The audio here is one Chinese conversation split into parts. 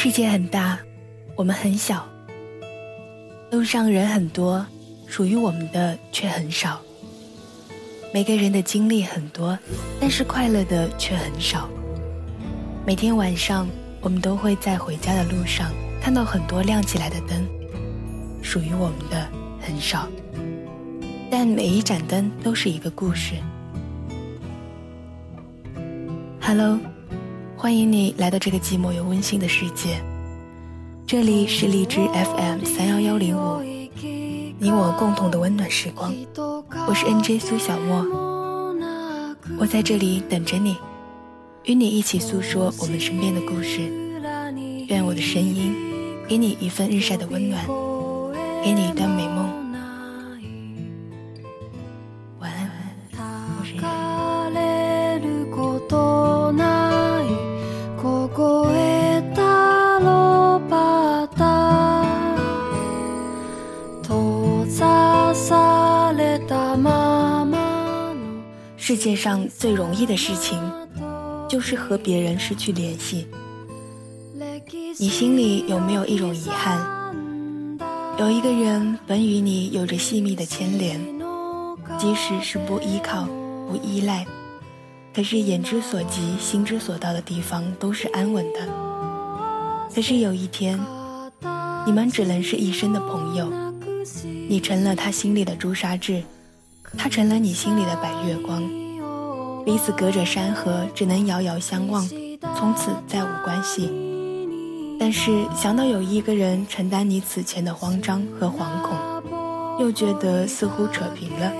世界很大，我们很小。路上人很多，属于我们的却很少。每个人的经历很多，但是快乐的却很少。每天晚上，我们都会在回家的路上看到很多亮起来的灯，属于我们的很少。但每一盏灯都是一个故事。Hello。欢迎你来到这个寂寞又温馨的世界，这里是荔枝 FM 三幺幺零五，你我共同的温暖时光。我是 NJ 苏小莫，我在这里等着你，与你一起诉说我们身边的故事。愿我的声音给你一份日晒的温暖，给你一段美梦。世界上最容易的事情，就是和别人失去联系。你心里有没有一种遗憾？有一个人本与你有着细密的牵连，即使是不依靠、不依赖，可是眼之所及、心之所到的地方都是安稳的。可是有一天，你们只能是一生的朋友，你成了他心里的朱砂痣。他成了你心里的白月光，彼此隔着山河，只能遥遥相望，从此再无关系。但是想到有一个人承担你此前的慌张和惶恐，又觉得似乎扯平了。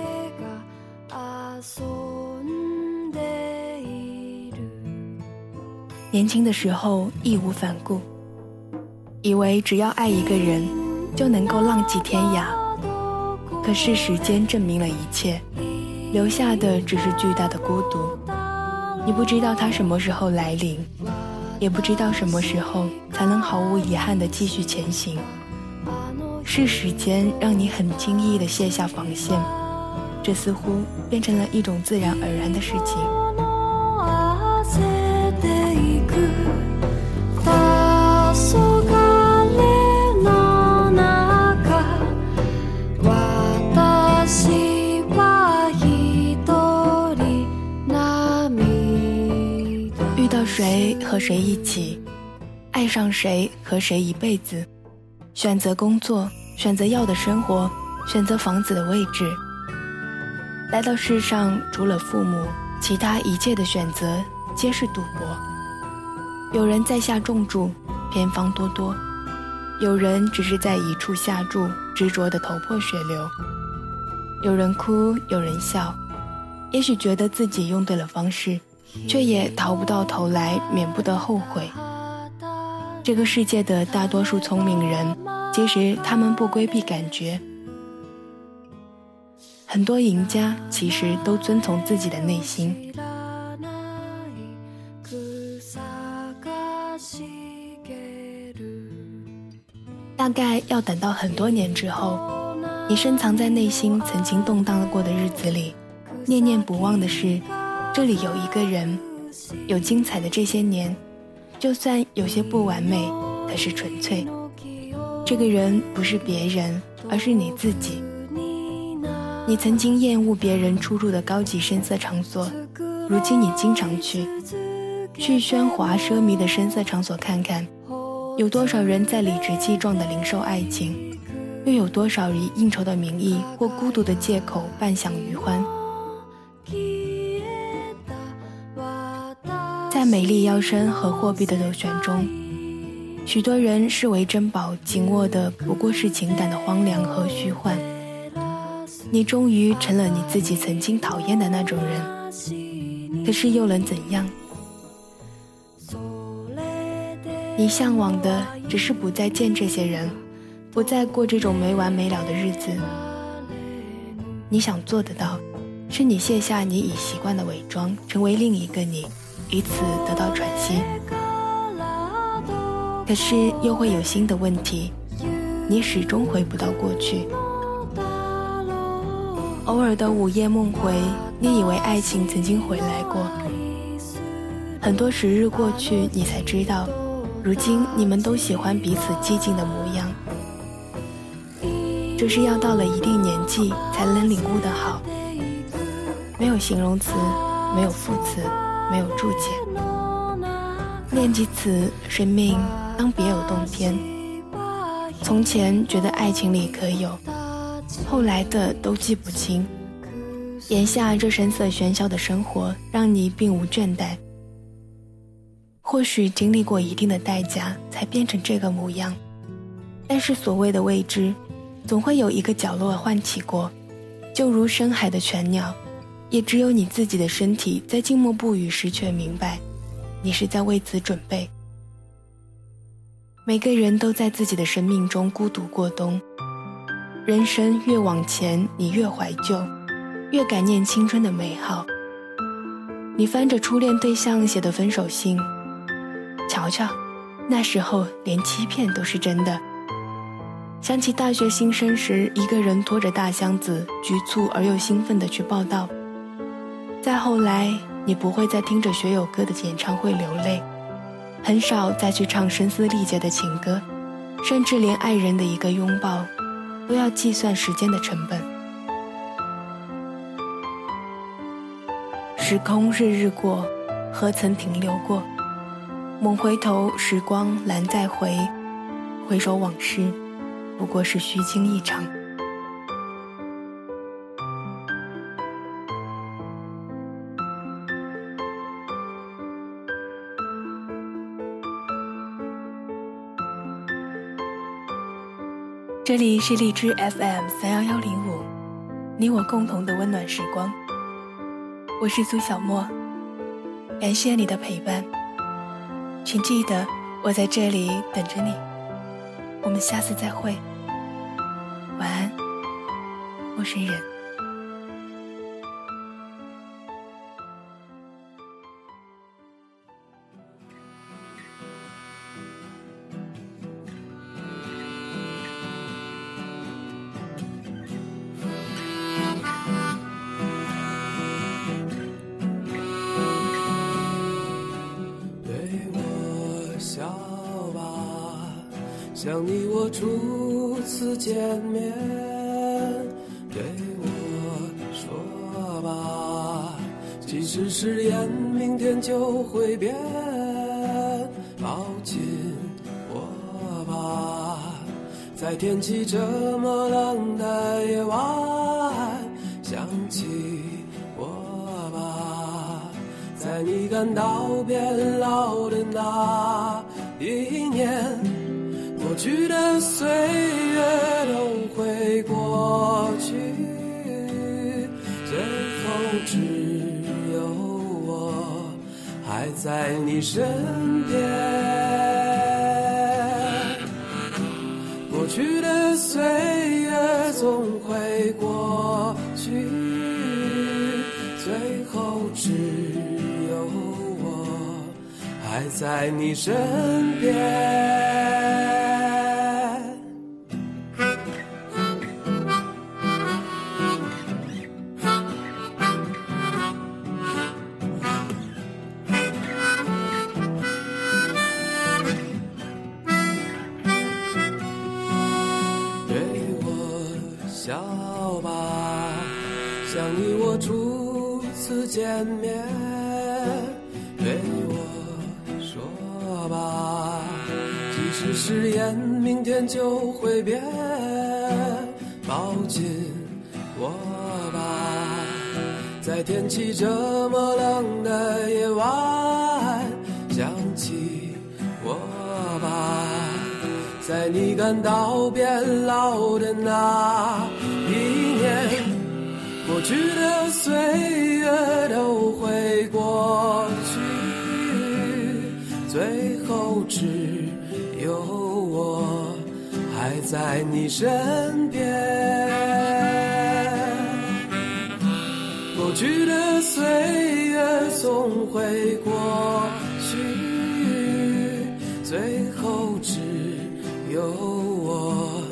年轻的时候义无反顾，以为只要爱一个人，就能够浪迹天涯。可是时间证明了一切，留下的只是巨大的孤独。你不知道它什么时候来临，也不知道什么时候才能毫无遗憾地继续前行。是时间让你很轻易地卸下防线，这似乎变成了一种自然而然的事情。和谁一起，爱上谁和谁一辈子，选择工作，选择要的生活，选择房子的位置。来到世上，除了父母，其他一切的选择皆是赌博。有人在下重注，偏方多多；有人只是在一处下注，执着的头破血流。有人哭，有人笑，也许觉得自己用对了方式。却也逃不到头来，免不得后悔。这个世界的大多数聪明人，其实他们不规避感觉。很多赢家其实都遵从自己的内心。大概要等到很多年之后，你深藏在内心曾经动荡过的日子里，念念不忘的是。这里有一个人，有精彩的这些年，就算有些不完美，可是纯粹。这个人不是别人，而是你自己。你曾经厌恶别人出入的高级深色场所，如今你经常去，去喧哗奢靡的深色场所看看，有多少人在理直气壮的零售爱情，又有多少以应酬的名义或孤独的借口半享余欢。在美丽腰身和货币的螺旋中，许多人视为珍宝，紧握的不过是情感的荒凉和虚幻。你终于成了你自己曾经讨厌的那种人，可是又能怎样？你向往的只是不再见这些人，不再过这种没完没了的日子。你想做得到，是你卸下你已习惯的伪装，成为另一个你。以此得到喘息，可是又会有新的问题，你始终回不到过去。偶尔的午夜梦回，你以为爱情曾经回来过。很多时日过去，你才知道，如今你们都喜欢彼此寂静的模样，这是要到了一定年纪才能领悟的好。没有形容词，没有副词，没有注解。念及此，生命当别有洞天。从前觉得爱情里可有，后来的都记不清。眼下这声色喧嚣的生活，让你并无倦怠。或许经历过一定的代价，才变成这个模样。但是所谓的未知，总会有一个角落唤起过。就如深海的泉鸟，也只有你自己的身体在静默不语时，却明白，你是在为此准备。每个人都在自己的生命中孤独过冬。人生越往前，你越怀旧，越感念青春的美好。你翻着初恋对象写的分手信。瞧瞧，那时候连欺骗都是真的。想起大学新生时，一个人拖着大箱子，局促而又兴奋地去报道。再后来，你不会再听着学友歌的演唱会流泪，很少再去唱声嘶力竭的情歌，甚至连爱人的一个拥抱，都要计算时间的成本。时空日日过，何曾停留过？猛回头，时光难再回，回首往事，不过是虚惊一场。这里是荔枝 FM 三幺幺零五，你我共同的温暖时光。我是苏小莫，感谢你的陪伴。请记得，我在这里等着你。我们下次再会，晚安，陌生人。想你我初次见面，对我说吧，即使誓言明天就会变，抱紧我吧，在天气这么冷的夜晚，想起我吧，在你感到变老的那一年。过去的岁月都会过去，最后只有我还在你身边。过去的岁月总会过去，最后只有我还在你身边。见面，对我说吧，即使誓言明天就会变，抱紧我吧，在天气这么冷的夜晚，想起我吧，在你感到变老的那。过去的岁月都会过去，最后只有我还在你身边。过去的岁月总会过去，最后只有我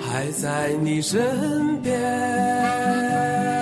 还在你身边。